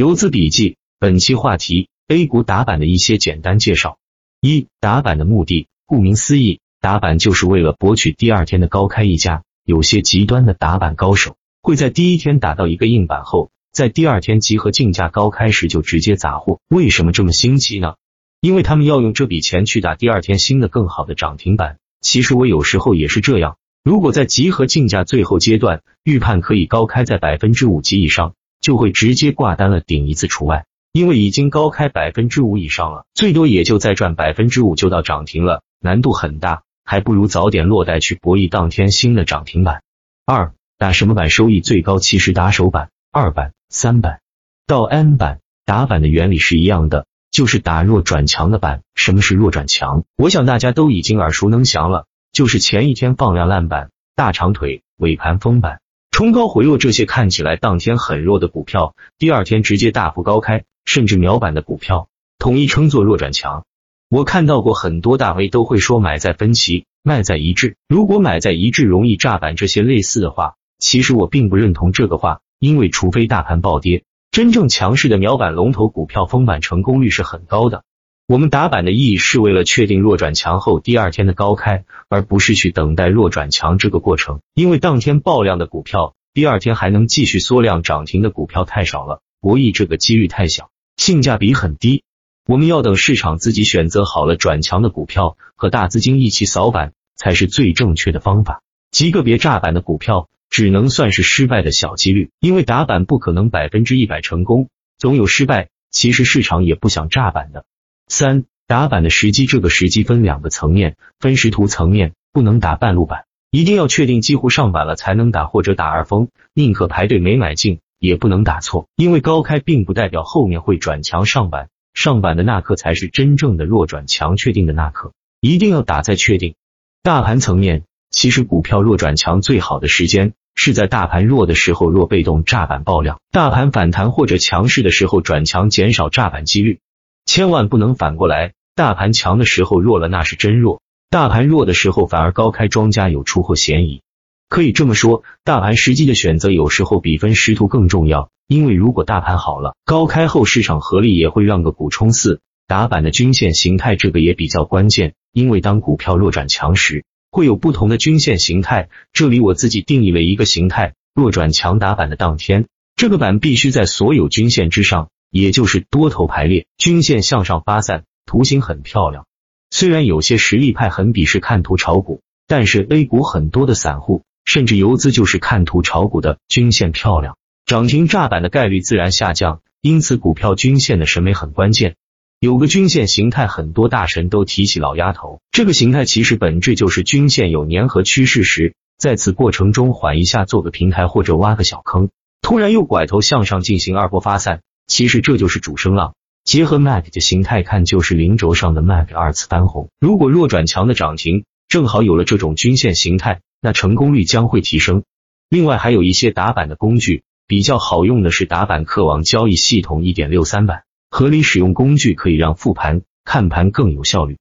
游资笔记，本期话题：A 股打板的一些简单介绍。一、打板的目的，顾名思义，打板就是为了博取第二天的高开溢价。有些极端的打板高手会在第一天打到一个硬板后，在第二天集合竞价高开时就直接砸货。为什么这么心急呢？因为他们要用这笔钱去打第二天新的更好的涨停板。其实我有时候也是这样。如果在集合竞价最后阶段预判可以高开在百分之五及以上，就会直接挂单了，顶一次除外。因为已经高开百分之五以上了，最多也就再赚百分之五就到涨停了，难度很大，还不如早点落袋去博弈当天新的涨停板。二打什么板收益最高？其实打首板、二板、三板到 N 板打板的原理是一样的，就是打弱转强的板。什么是弱转强？我想大家都已经耳熟能详了。就是前一天放量烂板、大长腿、尾盘封板、冲高回落这些看起来当天很弱的股票，第二天直接大幅高开，甚至秒板的股票，统一称作弱转强。我看到过很多大 V 都会说买在分歧，卖在一致。如果买在一致容易炸板这些类似的话，其实我并不认同这个话，因为除非大盘暴跌，真正强势的秒板龙头股票封板成功率是很高的。我们打板的意义是为了确定弱转强后第二天的高开，而不是去等待弱转强这个过程。因为当天爆量的股票，第二天还能继续缩量涨停的股票太少了，博弈这个几率太小，性价比很低。我们要等市场自己选择好了转强的股票，和大资金一起扫板，才是最正确的方法。极个别炸板的股票，只能算是失败的小几率，因为打板不可能百分之一百成功，总有失败。其实市场也不想炸板的。三打板的时机，这个时机分两个层面，分时图层面不能打半路板，一定要确定几乎上板了才能打，或者打二封，宁可排队没买进，也不能打错，因为高开并不代表后面会转强上板，上板的那刻才是真正的弱转强确定的那刻，一定要打在确定。大盘层面，其实股票弱转强最好的时间是在大盘弱的时候，若被动炸板爆量，大盘反弹或者强势的时候转强，减少炸板几率。千万不能反过来，大盘强的时候弱了，那是真弱；大盘弱的时候反而高开，庄家有出货嫌疑。可以这么说，大盘时机的选择有时候比分时图更重要。因为如果大盘好了，高开后市场合力也会让个股冲四。打板的均线形态这个也比较关键，因为当股票弱转强时，会有不同的均线形态。这里我自己定义了一个形态：弱转强打板的当天，这个板必须在所有均线之上。也就是多头排列，均线向上发散，图形很漂亮。虽然有些实力派很鄙视看图炒股，但是 A 股很多的散户甚至游资就是看图炒股的，均线漂亮，涨停炸板的概率自然下降。因此，股票均线的审美很关键。有个均线形态，很多大神都提起老丫头。这个形态其实本质就是均线有粘合趋势时，在此过程中缓一下，做个平台或者挖个小坑，突然又拐头向上进行二波发散。其实这就是主升浪，结合 MAC 的形态看，就是零轴上的 MAC 二次翻红。如果弱转强的涨停正好有了这种均线形态，那成功率将会提升。另外还有一些打板的工具，比较好用的是打板客网交易系统一点六三版，合理使用工具可以让复盘看盘更有效率。